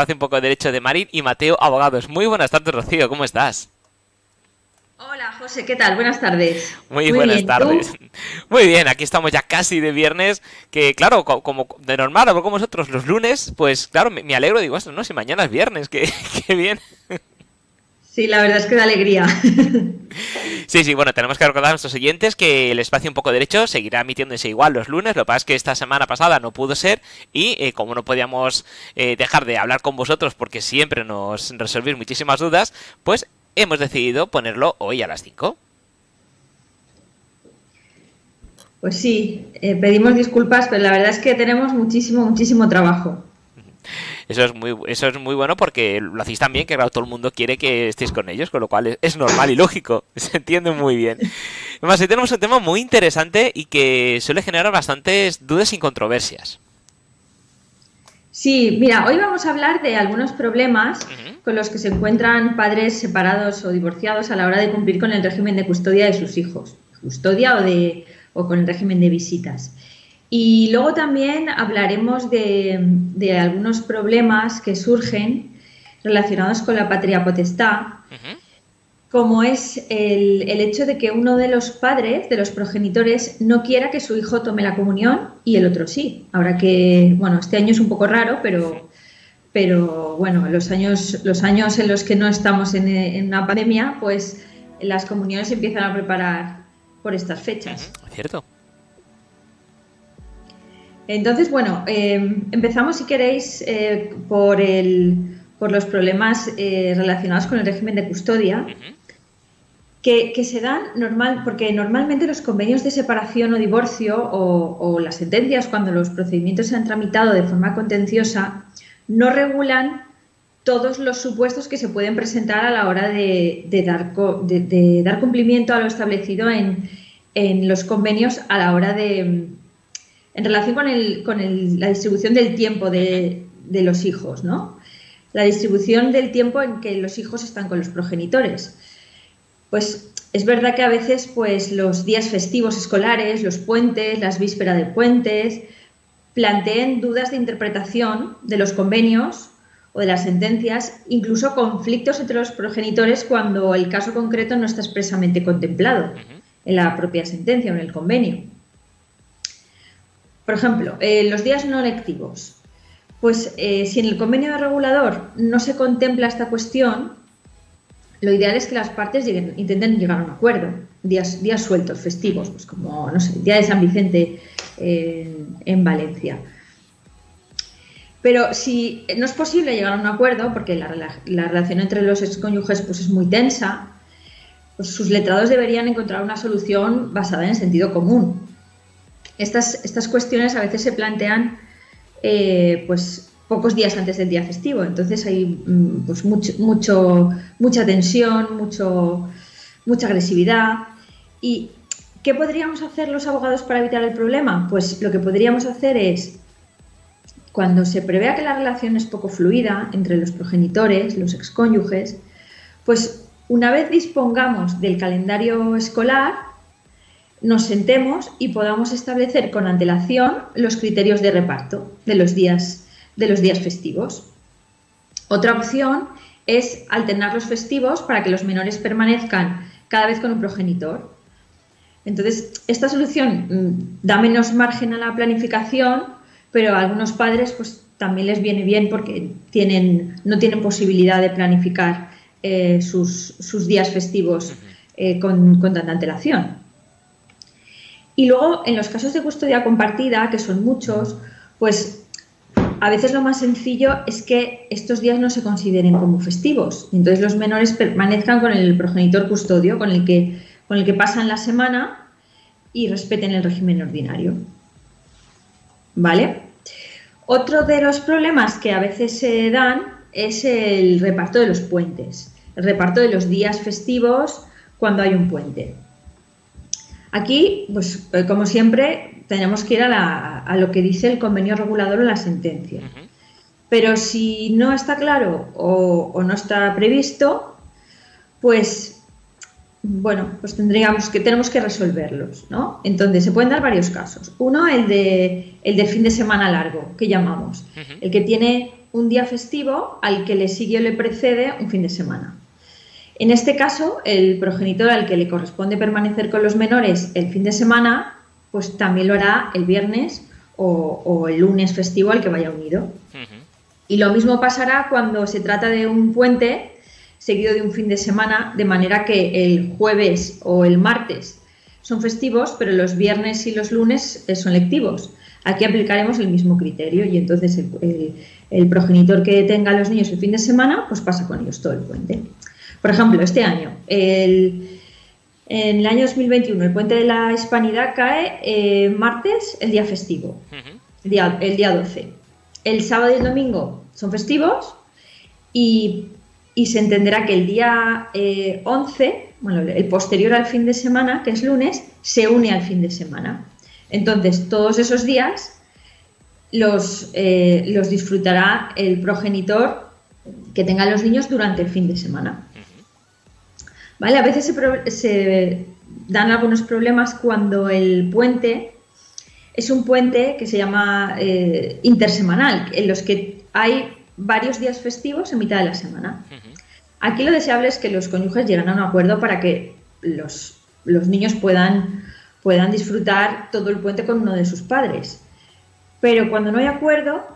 espacio un poco de derecho de Marín y Mateo Abogados. Muy buenas tardes, Rocío, ¿cómo estás? Hola José, ¿qué tal? Buenas tardes. Muy, buenas tardes. Muy bien, aquí estamos ya casi de viernes, que claro, como de normal hablo con vosotros los lunes, pues claro, me, alegro, digo, no, si mañana es viernes, que, bien. Sí, la verdad es que da alegría. Sí, sí, bueno, tenemos que recordar a nuestros oyentes que el espacio un poco derecho seguirá emitiéndose igual los lunes, lo que pasa es que esta semana pasada no pudo ser y eh, como no podíamos eh, dejar de hablar con vosotros porque siempre nos resolvís muchísimas dudas, pues hemos decidido ponerlo hoy a las 5. Pues sí, eh, pedimos disculpas, pero la verdad es que tenemos muchísimo, muchísimo trabajo. Eso es muy, eso es muy bueno porque lo hacéis tan bien que todo el mundo quiere que estéis con ellos, con lo cual es, normal y lógico. Se entiende muy bien. Además, hoy tenemos un tema muy interesante y que suele generar bastantes dudas y controversias. Sí, mira, hoy vamos a hablar de algunos problemas con los que se encuentran padres separados o divorciados a la hora de cumplir con el régimen de custodia de sus hijos, custodia o, de, o con el régimen de visitas. Y luego también hablaremos de, algunos problemas que surgen relacionados con la patria potestad, como es el, hecho de que uno de los padres, de los progenitores, no quiera que su hijo tome la comunión y el otro sí. Ahora que, bueno, este año es un poco raro, pero, pero bueno, los años, los años en los que no estamos en, una pandemia, pues las comuniones se empiezan a preparar por estas fechas. Cierto. Entonces, bueno, em, empezamos, si queréis, eh, por, el, por los problemas eh, relacionados con el régimen de custodia que, se dan normal, porque normalmente los convenios de separación o divorcio o, las sentencias cuando los procedimientos se han tramitado de forma contenciosa no regulan todos los supuestos que se pueden presentar a la hora de, dar, de, dar, cumplimiento a lo establecido en, los convenios a la hora de en relación con, el, con la distribución del tiempo de, de los hijos, ¿no? La distribución del tiempo en que los hijos están con los progenitores pues es verdad que a veces pues los días festivos escolares, los puentes, las vísperas de puentes, planteen dudas de interpretación de los convenios o de las sentencias, incluso conflictos entre los progenitores cuando el caso concreto no está expresamente contemplado en la propia sentencia o en el convenio. Por ejemplo, los días no lectivos. Pues eh, si en el convenio de regulador no se contempla esta cuestión, lo ideal es que las partes intenten llegar a un acuerdo, días, sueltos, festivos, pues como, no sé, el Día de San Vicente en, Valencia. Pero si no es posible llegar a un acuerdo, porque la, relación entre los excónyuges pues, es muy tensa, pues sus letrados deberían encontrar una solución basada en sentido común. Estas, estas cuestiones a veces se plantean eh, pues, pocos días antes del día festivo. Entonces hay mm, pues mucho, mucha tensión, mucho, mucha agresividad. ¿Y qué podríamos hacer los abogados para evitar el problema? Pues lo que podríamos hacer es, cuando se prevea que la relación es poco fluida entre los progenitores, los excónyuges, pues una vez dispongamos del calendario escolar, nos sentemos y podamos establecer con antelación los criterios de reparto de los días de los días festivos. Otra opción es alternar los festivos para que los menores permanezcan cada vez con un progenitor. Entonces, esta solución mm, da menos margen a la planificación, pero a algunos padres pues, también les viene bien porque tienen, no tienen posibilidad de planificar eh, sus, días festivos eh, con, con tanta antelación. Y luego, en los casos de custodia compartida, que son muchos, pues a veces lo más sencillo es que estos días no se consideren como festivos. Entonces los menores permanezcan con el progenitor custodio, con el que, con el que pasan la semana y respeten el régimen ordinario. ¿Vale? Otro de los problemas que a veces se dan es el reparto de los puentes, el reparto de los días festivos cuando hay un puente. Aquí, pues eh, como siempre, tenemos que ir a, lo que dice el convenio regulador en la sentencia. Pero si no está claro o, no está previsto, pues bueno, pues tendríamos que, tenemos que resolverlos, ¿no? Entonces, se pueden dar varios casos. Uno, el de el del fin de semana largo, que llamamos, el que tiene un día festivo al que le sigue o le precede un fin de semana. En este caso, el progenitor al que le corresponde permanecer con los menores el fin de semana, pues también lo hará el viernes o, el lunes festivo al que vaya unido. Y lo mismo pasará cuando se trata de un puente seguido de un fin de semana, de manera que el jueves o el martes son festivos, pero los viernes y los lunes eh, son lectivos. Aquí aplicaremos el mismo criterio y entonces el, progenitor que tenga a los niños el fin de semana, pues pasa con ellos todo el puente. Por ejemplo, este año, en el año 2021, el puente de la Hispanidad cae eh, martes, el día festivo, el, día, el día 12. El sábado y el domingo son festivos y y se entenderá que el día 11, eh, bueno, el posterior al fin de semana, que es lunes, se une al fin de semana. Entonces, todos esos días los, eh, los disfrutará el progenitor que tenga los niños durante el fin de semana. ¿Vale? A veces se, dan algunos problemas cuando el puente es un puente que se llama eh, intersemanal, en los que hay varios días festivos en mitad de la semana. Aquí lo deseable es que los cónyuges lleguen a un acuerdo para que los, niños puedan, puedan disfrutar todo el puente con uno de sus padres. Pero cuando no hay acuerdo,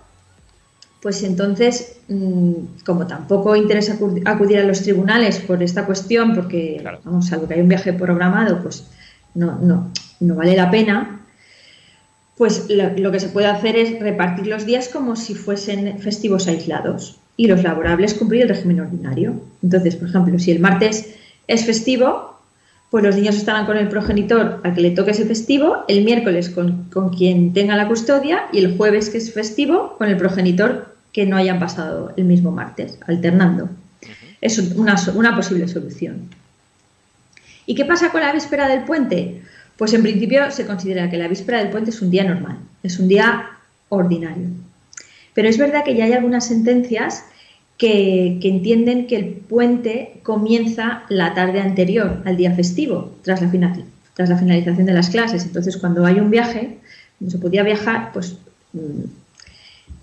pues entonces, mm, como tampoco interesa acudir a los tribunales por esta cuestión, porque, vamos, algo que hay un viaje programado, pues no, no, no vale la pena, pues lo, que se puede hacer es repartir los días como si fuesen festivos aislados y los laborables cumplir el régimen ordinario. Entonces, por ejemplo, si el martes es festivo, pues los niños estarán con el progenitor al que le toque ese festivo, el miércoles con, quien tenga la custodia y el jueves que es festivo con el progenitor que no hayan pasado el mismo martes, alternando. Es una, una posible solución. ¿Y qué pasa con la víspera del puente? Pues en principio se considera que la víspera del puente es un día normal, es un día ordinario. Pero es verdad que ya hay algunas sentencias que, entienden que el puente comienza la tarde anterior al día festivo, tras la, tras la finalización de las clases. Entonces, cuando hay un viaje, no se podía viajar, pues mm,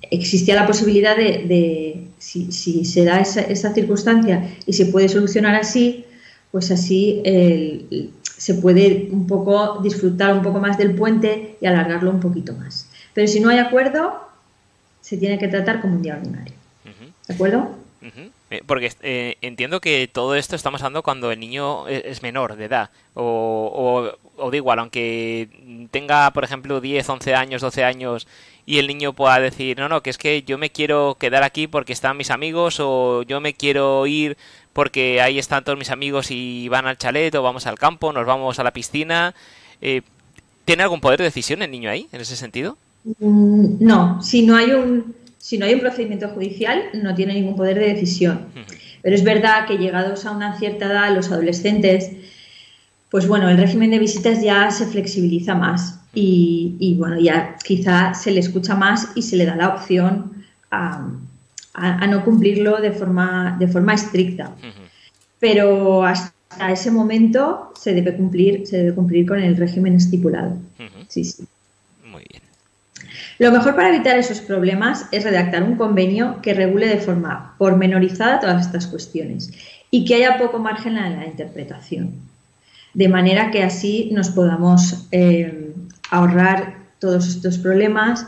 existía la posibilidad de, si, se da esa, esa, circunstancia y se puede solucionar así, pues así el, se puede un poco disfrutar un poco más del puente y alargarlo un poquito más. Pero si no hay acuerdo, se tiene que tratar como un día ordinario. ¿De acuerdo? Porque eh, entiendo que todo esto estamos hablando cuando el niño e-, es menor de edad. O, o, o, de igual, aunque tenga, por ejemplo, 10, 11 años, 12 años y el niño pueda decir, no, no, que es que yo me quiero quedar aquí porque están mis amigos o yo me quiero ir porque ahí están todos mis amigos y van al chalet o vamos al campo, nos vamos a la piscina. Eh, ¿Tiene algún poder de decisión el niño ahí, en ese sentido? Mm, no, si no hay un, si no hay un procedimiento judicial, no tiene ningún poder de decisión. Pero es verdad que llegados a una cierta edad, los adolescentes, pues bueno, el régimen de visitas ya se flexibiliza más y, bueno, ya quizá se le escucha más y se le da la opción a, a, no cumplirlo de forma, de forma estricta. Pero hasta ese momento se debe cumplir, se debe cumplir con el régimen estipulado. Sí, sí. Lo mejor para evitar esos problemas es redactar un convenio que regule de forma pormenorizada todas estas cuestiones y que haya poco margen en la interpretación. De manera que así nos podamos eh, ahorrar todos estos problemas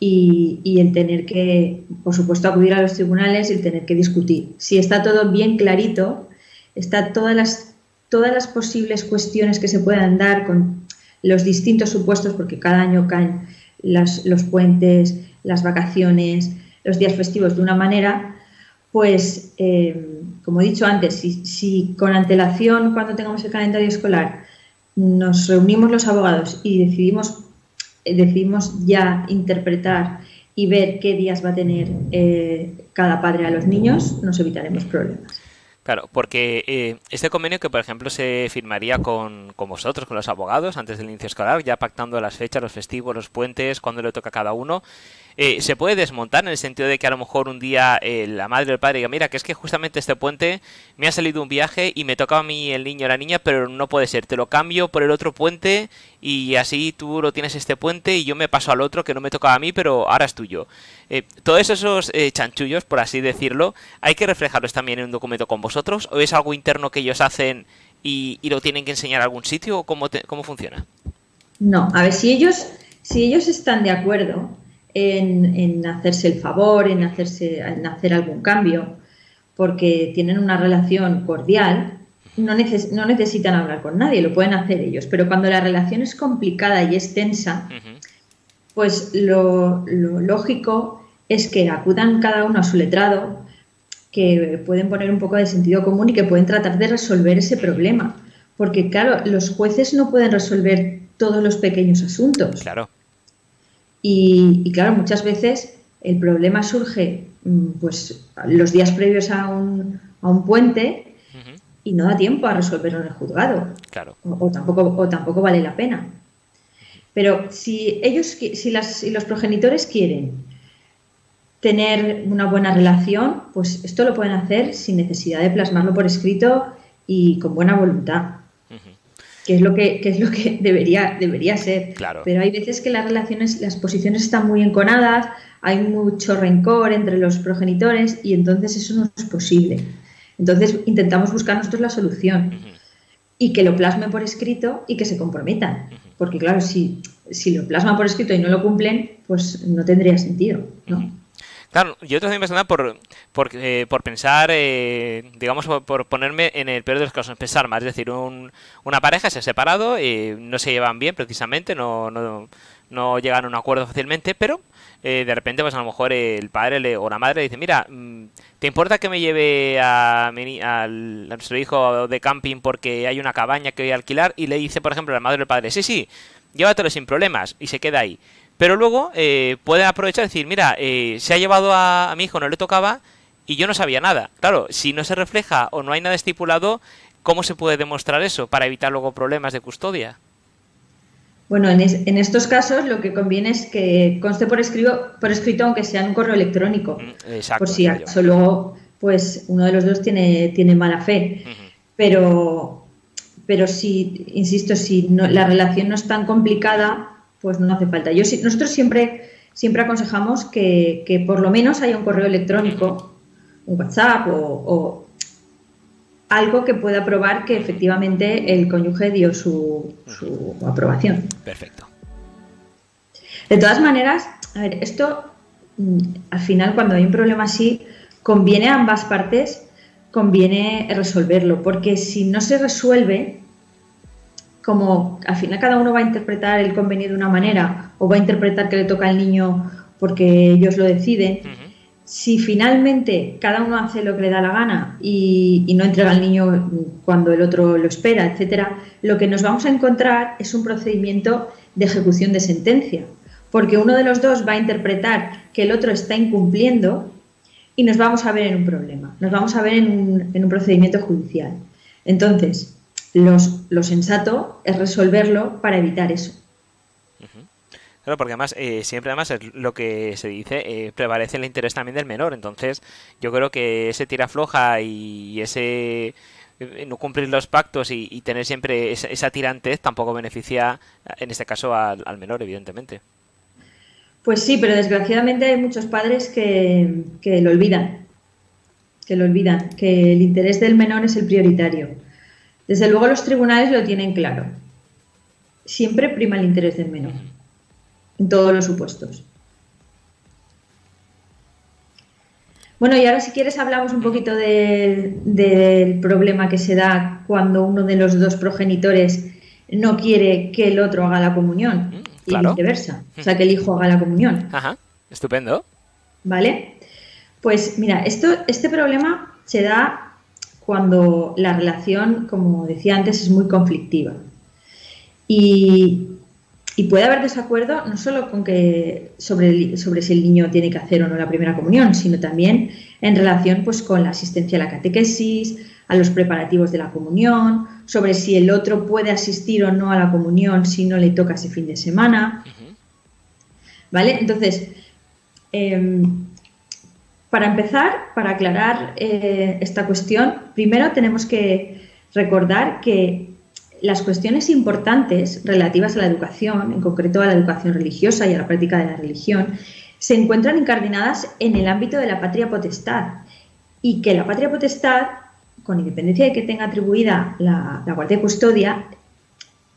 y, el tener que, por supuesto, acudir a los tribunales y el tener que discutir. Si está todo bien clarito, está todas las, todas las posibles cuestiones que se puedan dar con los distintos supuestos, porque cada año caen los puentes, las vacaciones, los días festivos de una manera, pues, eh, como he dicho antes, si, si con antelación, cuando tengamos el calendario escolar, nos reunimos los abogados y decidimos decidimos ya interpretar y ver qué días va a tener eh, cada padre a los niños, nos evitaremos problemas. Claro, porque eh, este convenio que, por ejemplo, se firmaría con, con, vosotros, con los abogados, antes del inicio escolar, ya pactando las fechas, los festivos, los puentes, cuándo le toca a cada uno, eh, se puede desmontar en el sentido de que a lo mejor un día eh, la madre o el padre diga, mira, que es que justamente este puente me ha salido un viaje y me tocaba a mí el niño o la niña, pero no puede ser, te lo cambio por el otro puente y así tú lo tienes este puente y yo me paso al otro que no me tocaba a mí, pero ahora es tuyo. Eh, todos esos chanchullos, por así decirlo, ¿hay que reflejarlos también en un documento con vosotros o es algo interno que ellos hacen y, lo tienen que enseñar a algún sitio o cómo, cómo funciona? No, a ver, si ellos, si ellos están de acuerdo en, hacerse el favor, en, hacerse, en hacer algún cambio, porque tienen una relación cordial, no, no, necesitan hablar con nadie, lo pueden hacer ellos. Pero cuando la relación es complicada y es tensa, pues lo, lógico es que acudan cada uno a su letrado, que pueden poner un poco de sentido común y que pueden tratar de resolver ese problema. Porque, claro, los jueces no pueden resolver todos los pequeños asuntos. Claro. Y, claro, muchas veces el problema surge mm, pues los días previos a un, a un puente y no da tiempo a resolverlo en el juzgado. Claro. O, tampoco, o tampoco vale la pena. Pero si ellos, si, las, si los progenitores quieren tener una buena relación, pues esto lo pueden hacer sin necesidad de plasmarlo por escrito y con buena voluntad que es lo que, es lo que debería, debería ser. Claro. Pero hay veces que las relaciones, las posiciones están muy enconadas, hay mucho rencor entre los progenitores y entonces eso no es posible. Entonces intentamos buscar nosotros la solución y que lo plasmen por escrito y que se comprometan. Porque claro, si, si lo plasman por escrito y no lo cumplen, pues no tendría sentido, ¿no? Claro, yo también me por, por, eh, por pensar, eh, digamos, por, ponerme en el peor de los casos, pensar más. Es decir, un, una pareja se ha separado, y no se llevan bien precisamente, no, no, no llegan a un acuerdo fácilmente, pero eh, de repente, pues a lo mejor el padre o la madre dice, mira, mm, ¿te importa que me lleve a, a, nuestro hijo de camping porque hay una cabaña que voy a alquilar? Y le dice, por ejemplo, la madre o el padre, sí, sí, llévatelo sin problemas, y se queda ahí. Pero luego eh, puede aprovechar y decir, mira, eh, se ha llevado a, mi hijo, no le tocaba y yo no sabía nada. Claro, si no se refleja o no hay nada estipulado, ¿cómo se puede demostrar eso para evitar luego problemas de custodia? Bueno, en, estos casos lo que conviene es que conste por, escrito, por escrito aunque sea en un correo electrónico. Mm, exacto, por si acaso luego pues uno de los dos tiene, tiene mala fe. Pero pero si, insisto, si la relación no es tan complicada, pues no hace falta. Yo, nosotros siempre, siempre aconsejamos que, por lo menos haya un correo electrónico, un WhatsApp o, algo que pueda probar que efectivamente el cónyuge dio su, su aprobación. Perfecto. De todas maneras, a ver, esto mm, al final cuando hay un problema así, conviene a ambas partes, conviene resolverlo, porque si no se resuelve, como al final cada uno va a interpretar el convenio de una manera o va a interpretar que le toca al niño porque ellos lo deciden, si finalmente cada uno hace lo que le da la gana y, no entrega al niño cuando el otro lo espera, etcétera, lo que nos vamos a encontrar es un procedimiento de ejecución de sentencia, porque uno de los dos va a interpretar que el otro está incumpliendo y nos vamos a ver en un problema, nos vamos a ver en un, en un procedimiento judicial. Entonces, lo sensato es resolverlo para evitar eso. Claro, porque además, eh, siempre además es lo que se dice, eh, prevalece el interés también del menor. Entonces, yo creo que ese tira floja y ese eh, no cumplir los pactos y, tener siempre esa, tirantez tampoco beneficia, en este caso, al, menor, evidentemente. Pues sí, pero desgraciadamente hay muchos padres que, que lo olvidan, que lo olvidan, que el interés del menor es el prioritario. Desde luego los tribunales lo tienen claro. Siempre prima el interés del menor, en todos los supuestos. Bueno, y ahora si quieres hablamos un poquito del problema que se da cuando uno de los dos progenitores no quiere que el otro haga la comunión mm, y viceversa. O sea, que el hijo haga la comunión. Ajá, estupendo. ¿Vale? Pues mira, esto, este problema se da cuando la relación, como decía antes, es muy conflictiva. Y, puede haber desacuerdo no solo con que sobre, sobre si el niño tiene que hacer o no la primera comunión, sino también en relación pues, con la asistencia a la catequesis, a los preparativos de la comunión, sobre si el otro puede asistir o no a la comunión si no le toca ese fin de semana. ¿Vale? Entonces, Em, para empezar, para aclarar eh, esta cuestión, primero tenemos que recordar que las cuestiones importantes relativas a la educación, en concreto a la educación religiosa y a la práctica de la religión, se encuentran incardinadas en el ámbito de la patria potestad y que la patria potestad, con independencia de que tenga atribuida la, guardia y custodia,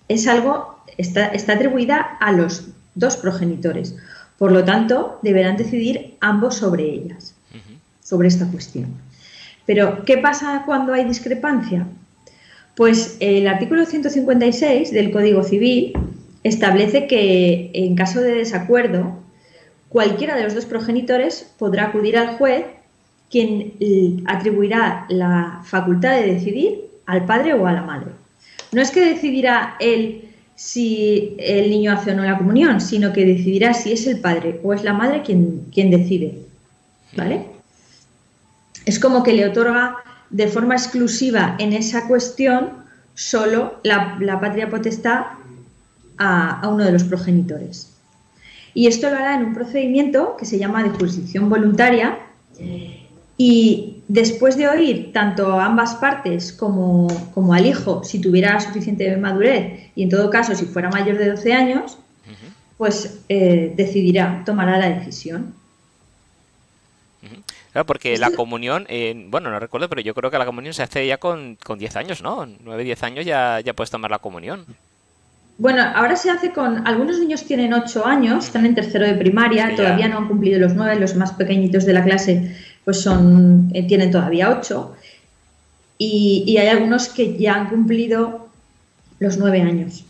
es algo, está, está atribuida a los dos progenitores. Por lo tanto, deberán decidir ambos sobre ellas, sobre esta cuestión. Pero, ¿qué pasa cuando hay discrepancia? Pues el artículo 156 del Código Civil establece que en caso de desacuerdo, cualquiera de los dos progenitores podrá acudir al juez, quien atribuirá la facultad de decidir al padre o a la madre. No es que decidirá él si el niño hace o no la comunión, sino que decidirá si es el padre o es la madre quien, quien decide. ¿Vale? Es como que le otorga de forma exclusiva en esa cuestión solo la, patria potestad a, uno de los progenitores. Y esto lo hará en un procedimiento que se llama de jurisdicción voluntaria y después de oír tanto a ambas partes como, al hijo, si tuviera suficiente madurez y en todo caso si fuera mayor de 12 años, pues eh, decidirá, tomará la decisión. Claro, porque la comunión, eh, bueno, no recuerdo, pero yo creo que la comunión se hace ya con, con 10 años, ¿no? 9, 10 años ya, ya puedes tomar la comunión. Bueno, ahora se hace con. Algunos niños tienen 8 años, están en tercero de primaria, todavía no han cumplido los 9, los más pequeñitos de la clase, pues son eh, tienen todavía 8. Y, y, hay algunos que ya han cumplido los 9 años.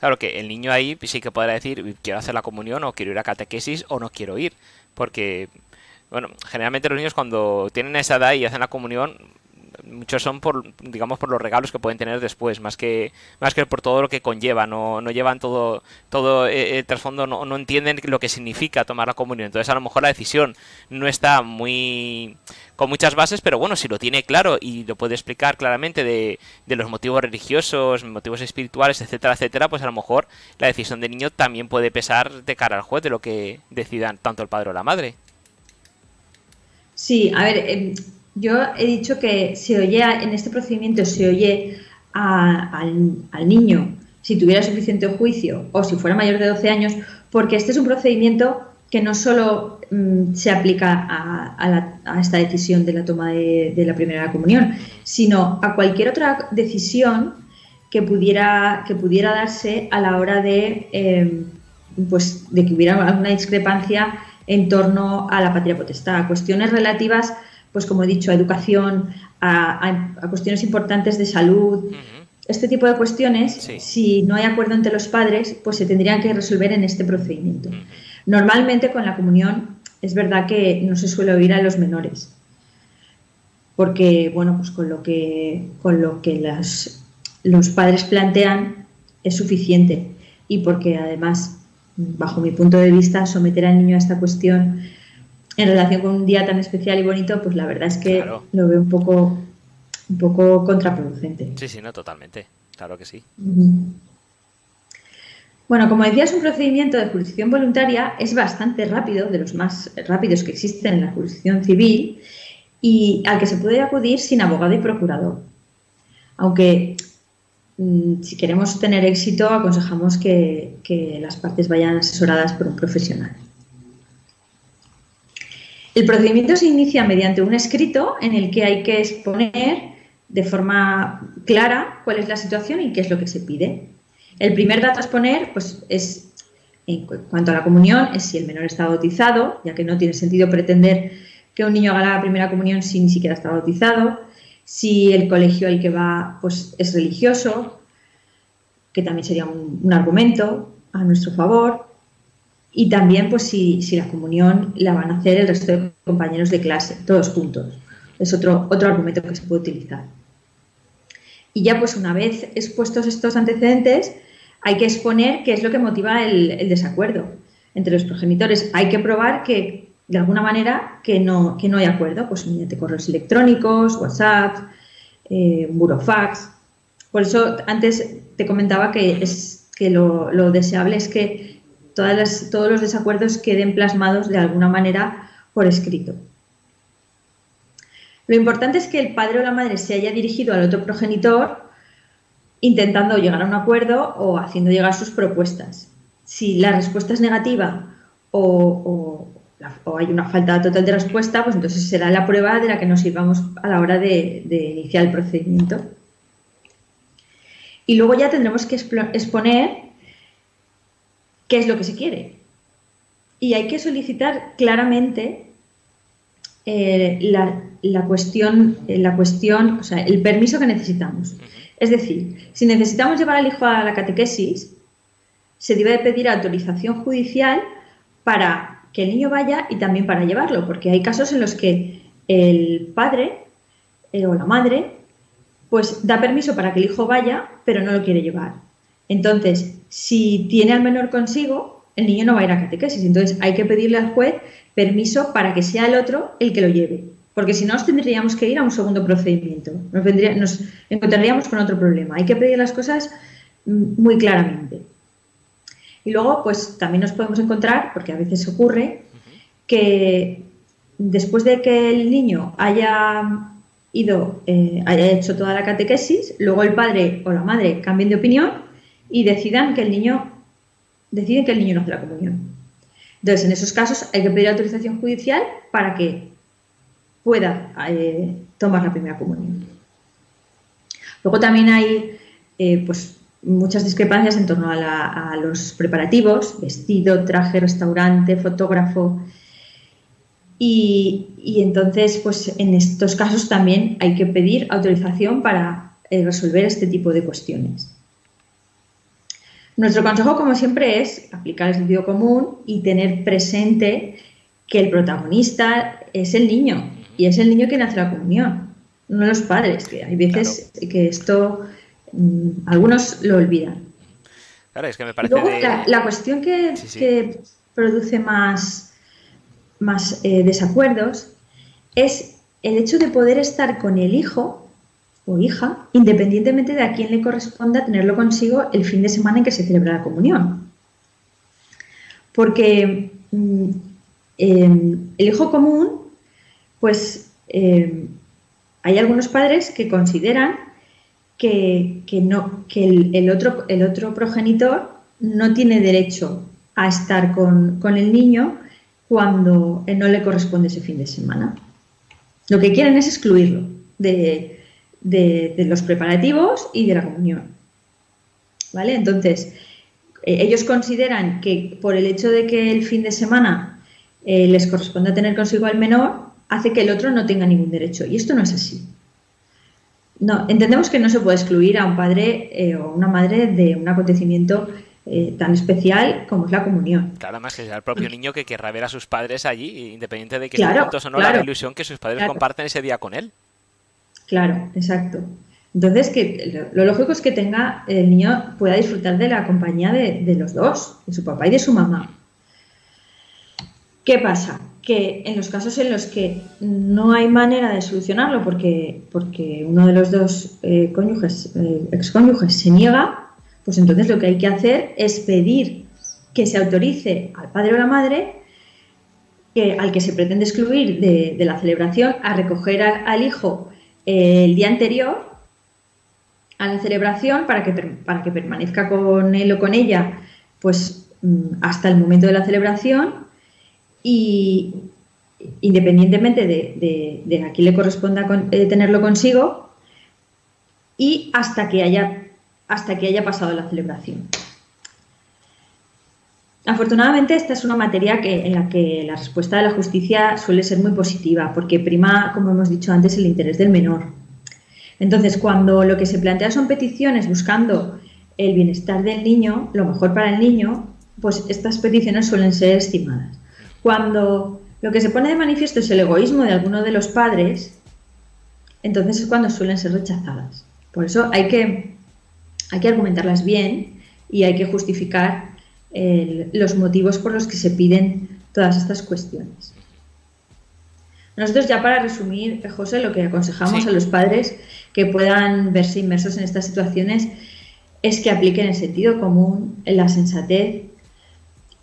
Claro que el niño ahí sí que podrá decir, quiero hacer la comunión o quiero ir a catequesis o no quiero ir. Porque bueno, generalmente los niños cuando tienen esa edad y hacen la comunión, muchos son por digamos por los regalos que pueden tener después más que más que por todo lo que conlleva no, no llevan todo todo eh, el trasfondo no, no, entienden lo que significa tomar la comunión. Entonces a lo mejor la decisión no está muy con muchas bases pero bueno si lo tiene claro y lo puede explicar claramente de, de los motivos religiosos motivos espirituales etcétera etcétera pues a lo mejor la decisión del niño también puede pesar de cara al juez de lo que decidan tanto el padre o la madre Sí, a ver, em, yo he dicho que se oye en este procedimiento se oye al, niño si tuviera suficiente juicio o si fuera mayor de 12 años, porque este es un procedimiento que no solo mm, se aplica a, esta decisión de la toma de, la primera comunión, sino a cualquier otra decisión que pudiera, que pudiera darse a la hora de, em, pues, de que hubiera alguna discrepancia en torno a la patria potestad, a cuestiones relativas, pues como he dicho, a educación, a, cuestiones importantes de salud. Este tipo de cuestiones, si no hay acuerdo entre los padres, pues se tendrían que resolver en este procedimiento. Normalmente con la comunión es verdad que no se suele oír a los menores, porque bueno, pues con lo que, con lo que las, los padres plantean es suficiente y porque además bajo mi punto de vista, someter al niño a esta cuestión en relación con un día tan especial y bonito, pues la verdad es que lo veo un poco, un poco contraproducente. Sí, sí, no, totalmente. Claro que sí. Bueno, como decía, es un procedimiento de jurisdicción voluntaria, es bastante rápido, de los más rápidos que existen en la jurisdicción civil, y al que se puede acudir sin abogado y procurador. Aunque si queremos tener éxito, aconsejamos que, las partes vayan asesoradas por un profesional. El procedimiento se inicia mediante un escrito en el que hay que exponer de forma clara cuál es la situación y qué es lo que se pide. El primer dato a exponer pues, es, en cuanto a la comunión, es si el menor está bautizado, ya que no tiene sentido pretender que un niño haga la primera comunión si ni siquiera está bautizado si el colegio al que va pues, es religioso, que también sería un, argumento a nuestro favor, y también pues, si, la comunión la van a hacer el resto de compañeros de clase, todos juntos. Es otro, otro argumento que se puede utilizar. Y ya pues una vez expuestos estos antecedentes, hay que exponer qué es lo que motiva el desacuerdo entre los progenitores. Hay que probar que de alguna manera que no, que no hay acuerdo, pues mediante correos electrónicos, WhatsApp, eh, burofax. Por eso antes te comentaba que, es, que lo, deseable es que todos los desacuerdos queden plasmados de alguna manera por escrito. Lo importante es que el padre o la madre se haya dirigido al otro progenitor intentando llegar a un acuerdo o haciendo llegar sus propuestas. Si la respuesta es negativa o, hay una falta total de respuesta, pues entonces será la prueba de la que nos sirvamos a la hora de, de iniciar el procedimiento. Y luego ya tendremos que exponer qué es lo que se quiere. Y hay que solicitar claramente eh, la, cuestión, eh, la cuestión, o sea, el permiso que necesitamos. Es decir, si necesitamos llevar al hijo a la catequesis, se debe pedir autorización judicial para que el niño vaya y también para llevarlo, porque hay casos en los que el padre eh, o la madre pues da permiso para que el hijo vaya, pero no lo quiere llevar. Entonces, si tiene al menor consigo, el niño no va a ir a catequesis. Entonces, hay que pedirle al juez permiso para que sea el otro el que lo lleve. Porque si no, tendríamos que ir a un segundo procedimiento. Nos, nos encontraríamos con otro problema. Hay que pedir las cosas mm, muy claramente. Y luego, pues también nos podemos encontrar, porque a veces ocurre, que después de que el niño haya ido, eh, haya hecho toda la catequesis, luego el padre o la madre cambien de opinión y decidan que el niño, deciden que el niño no hace la comunión. Entonces, en esos casos hay que pedir autorización judicial para que pueda eh, tomar la primera comunión. Luego también hay eh, pues, muchas discrepancias en torno a, los preparativos, vestido, traje, restaurante, fotógrafo. Y, entonces, pues en estos casos también hay que pedir autorización para eh, resolver este tipo de cuestiones. Nuestro consejo, como siempre, es aplicar el sentido común y tener presente que el protagonista es el niño y es el niño quien hace la comunión, no los padres, que hay veces que esto mm, algunos lo olvidan. Claro, es que me parece Luego, la, cuestión que, produce más, más eh, desacuerdos es el hecho de poder estar con el hijo o hija, independientemente de a quién le corresponda tenerlo consigo el fin de semana en que se celebra la comunión. Porque mm, el hijo común, pues em, hay algunos padres que consideran que, no, que el, otro, el otro progenitor no tiene derecho a estar con, el niño cuando no le corresponde ese fin de semana. Lo que quieren es excluirlo de, de, los preparativos y de la comunión. ¿Vale? Entonces, eh, ellos consideran que por el hecho de que el fin de semana eh, les corresponda tener consigo al menor, hace que el otro no tenga ningún derecho. Y esto no es así. No, entendemos que no se puede excluir a un padre eh, o una madre de un acontecimiento tan especial como es la comunión. Claro, más que sea el propio niño que querrá ver a sus padres allí, independiente de que claro, juntos o no, la ilusión que sus padres comparten ese día con él. Claro, exacto. Entonces, que lo lógico es que tenga, el niño pueda disfrutar de la compañía de, los dos, de su papá y de su mamá. ¿Qué pasa? Que en los casos en los que no hay manera de solucionarlo porque, porque uno de los dos eh, cónyuges, eh, excónyuges se niega, pues entonces lo que hay que hacer es pedir que se autorice al padre o la madre al que se pretende excluir de, la celebración a recoger al hijo el día anterior a la celebración para que, para que permanezca con él o con ella pues mm, hasta el momento de la celebración y independientemente de, a quién le corresponda eh, tenerlo consigo y hasta que haya pasado la celebración. Afortunadamente, esta es una materia en la que la respuesta de la justicia suele ser muy positiva, porque prima, como hemos dicho antes, el interés del menor. Entonces, cuando lo que se plantea son peticiones buscando el bienestar del niño, lo mejor para el niño, pues estas peticiones suelen ser estimadas. Cuando lo que se pone de manifiesto es el egoísmo de alguno de los padres, entonces es cuando suelen ser rechazadas. Por eso hay que, hay que argumentarlas bien y hay que justificar los motivos por los que se piden todas estas cuestiones. Nosotros ya para resumir, eh, José, lo que aconsejamos a los padres que puedan verse inmersos en estas situaciones es que apliquen el sentido común, la sensatez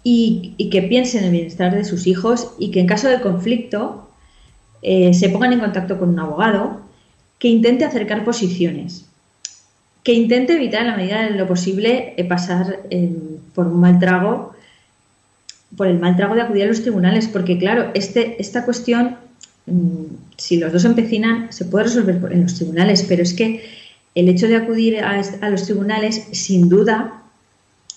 y, que piensen en el bienestar de sus hijos y que en caso de conflicto eh, se pongan en contacto con un abogado que intente acercar posiciones, que intente evitar en la medida de lo posible eh, pasar por un mal trago, por el mal trago de acudir a los tribunales, porque claro, este, esta cuestión, mm, si los dos empecinan, se puede resolver en los tribunales, pero es que el hecho de acudir a los tribunales sin duda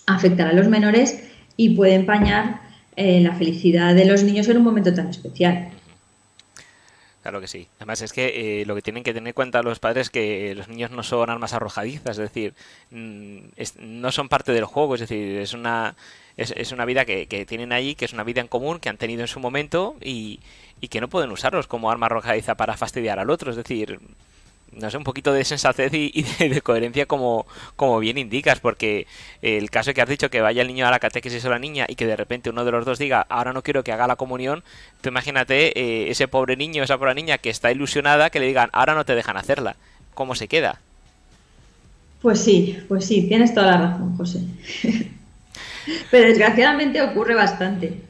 afectará a los menores y puede empañar eh, la felicidad de los niños en un momento tan especial. Claro que sí. Además es que eh, lo que tienen que tener en cuenta los padres es que los niños no son armas arrojadizas, es decir, mm, no son parte del juego, es decir, es una es, una vida que, que, tienen allí, que es una vida en común, que han tenido en su momento y, y que no pueden usarlos como arma arrojadiza para fastidiar al otro. Es decir, no sé, un poquito de sensatez y, de, coherencia como, como bien indicas, porque el caso que has dicho que vaya el niño a la catequesis o la niña y que de repente uno de los dos diga, ahora no quiero que haga la comunión, tú imagínate eh, ese pobre niño, esa pobre niña que está ilusionada, que le digan, ahora no te dejan hacerla. ¿Cómo se queda? Pues sí, pues sí, tienes toda la razón, José. Pero desgraciadamente ocurre bastante.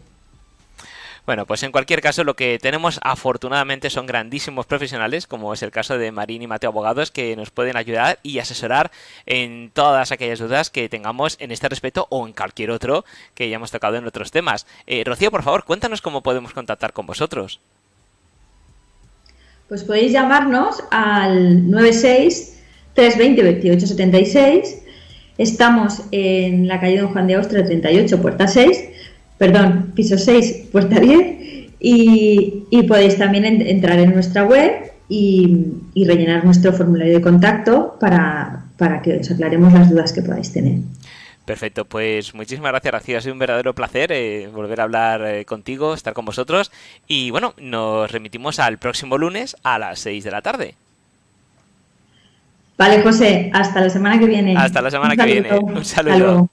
Bueno, pues en cualquier caso lo que tenemos afortunadamente son grandísimos profesionales, como es el caso de Marín y Mateo Abogados, que nos pueden ayudar y asesorar en todas aquellas dudas que tengamos en este respecto o en cualquier otro que hayamos tocado en otros temas. Eh, Rocío, por favor, cuéntanos cómo podemos contactar con vosotros. Pues podéis llamarnos al 96 320 2876. Estamos en la calle Don Juan de Austria 38, puerta 6 perdón, piso 6, puerta 10, y, podéis también entrar en nuestra web y, rellenar nuestro formulario de contacto para, que os aclaremos las dudas que podáis tener. Perfecto, pues muchísimas gracias, Rocío. Ha sido un verdadero placer eh, volver a hablar eh, contigo, estar con vosotros. Y bueno, nos remitimos al próximo lunes a las 6 de la tarde. Vale, José, hasta la semana que viene. Hasta la semana que viene. Un saludo.